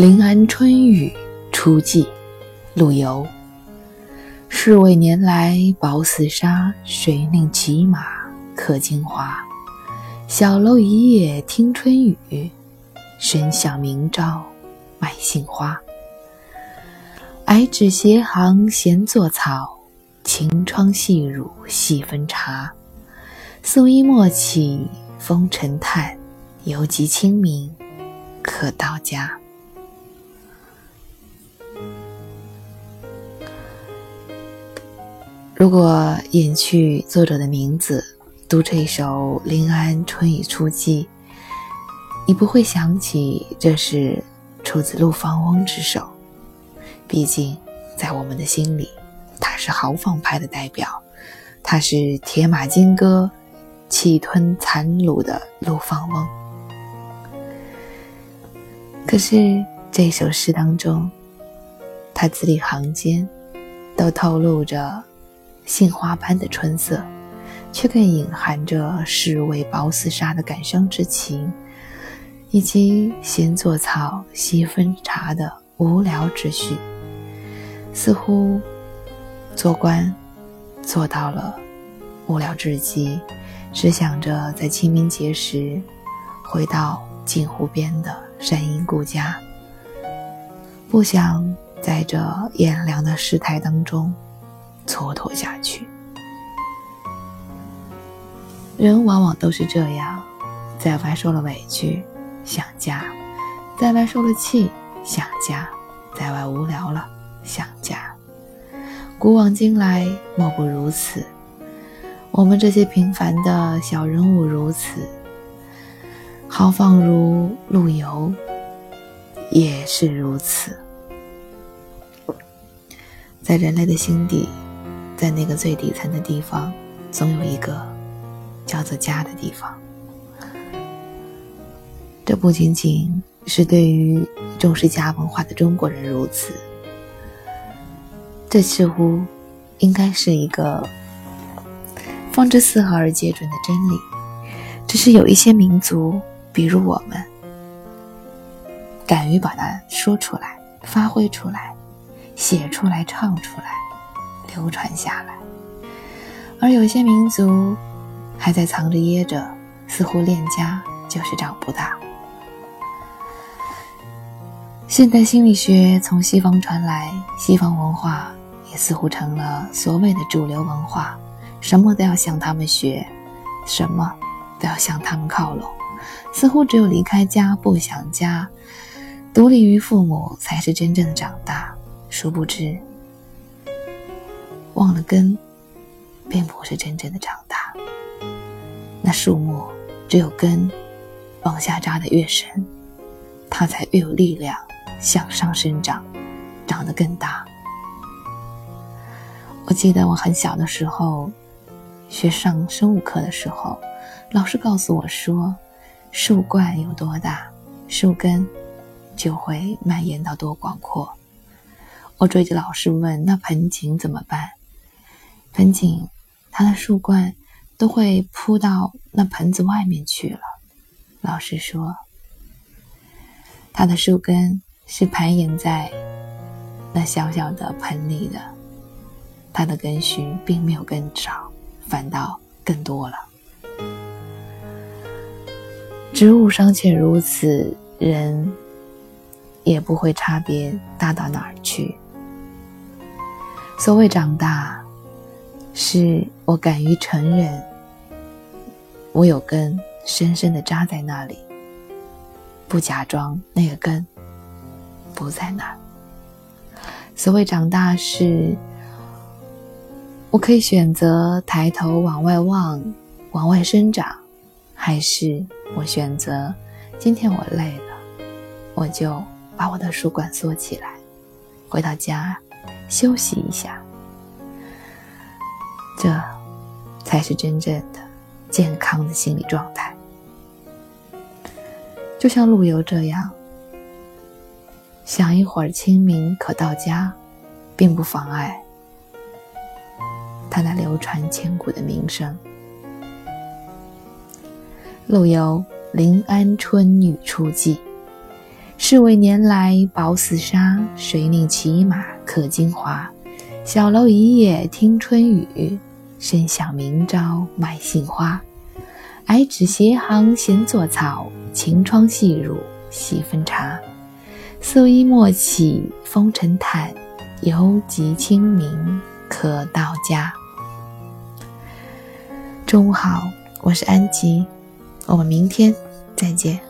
临安春雨初霁，陆游。世味年来薄似纱，谁令骑马客京华？小楼一夜听春雨，深巷明朝买杏花。矮纸斜行闲作草，晴窗细乳细分茶。素衣莫起风尘叹，犹及清明可到家。如果隐去作者的名字，读这一首《临安春雨初霁》，你不会想起这是出自陆放翁之手。毕竟，在我们的心里，他是豪放派的代表，他是铁马金戈、气吞残虏的陆放翁。可是这首诗当中，他字里行间都透露着。杏花般的春色，却更隐含着世味薄似纱的感伤之情，以及闲坐草西分茶的无聊之绪。似乎做官做到了无聊至极，只想着在清明节时回到镜湖边的山阴故家，不想在这炎凉的世态当中。蹉跎下去，人往往都是这样，在外受了委屈想家，在外受了气想家，在外无聊了想家。古往今来莫不如此，我们这些平凡的小人物如此，豪放如陆游也是如此，在人类的心底。在那个最底层的地方，总有一个叫做家的地方。这不仅仅是对于重视家文化的中国人如此，这似乎应该是一个放之四合而皆准的真理。只是有一些民族，比如我们，敢于把它说出来、发挥出来、写出来、唱出来。流传下来，而有些民族还在藏着掖着，似乎恋家就是长不大。现代心理学从西方传来，西方文化也似乎成了所谓的主流文化，什么都要向他们学，什么都要向他们靠拢，似乎只有离开家不想家，独立于父母才是真正的长大。殊不知。忘了根，并不是真正的长大。那树木只有根往下扎的越深，它才越有力量向上生长，长得更大。我记得我很小的时候，学上生物课的时候，老师告诉我说，树冠有多大，树根就会蔓延到多广阔。我追着老师问：“那盆景怎么办？”盆景，它的树冠都会铺到那盆子外面去了。老师说，它的树根是攀岩在那小小的盆里的，它的根须并没有更少，反倒更多了。植物尚且如此，人也不会差别大到哪儿去。所谓长大。是我敢于承认，我有根深深的扎在那里，不假装那个根不在那儿。所谓长大，是我可以选择抬头往外望，往外生长，还是我选择今天我累了，我就把我的书馆锁起来，回到家休息一下。这，才是真正的健康的心理状态。就像陆游这样，想一会儿清明可到家，并不妨碍他那流传千古的名声。陆游《临安春雨初霁》，是为年来薄似纱，谁令骑马客金花？小楼一夜听春雨，深巷明朝卖杏花。矮纸斜行闲作草，晴窗细入细分茶。素衣莫起风尘叹，犹及清明可到家。中午好，我是安吉，我们明天再见。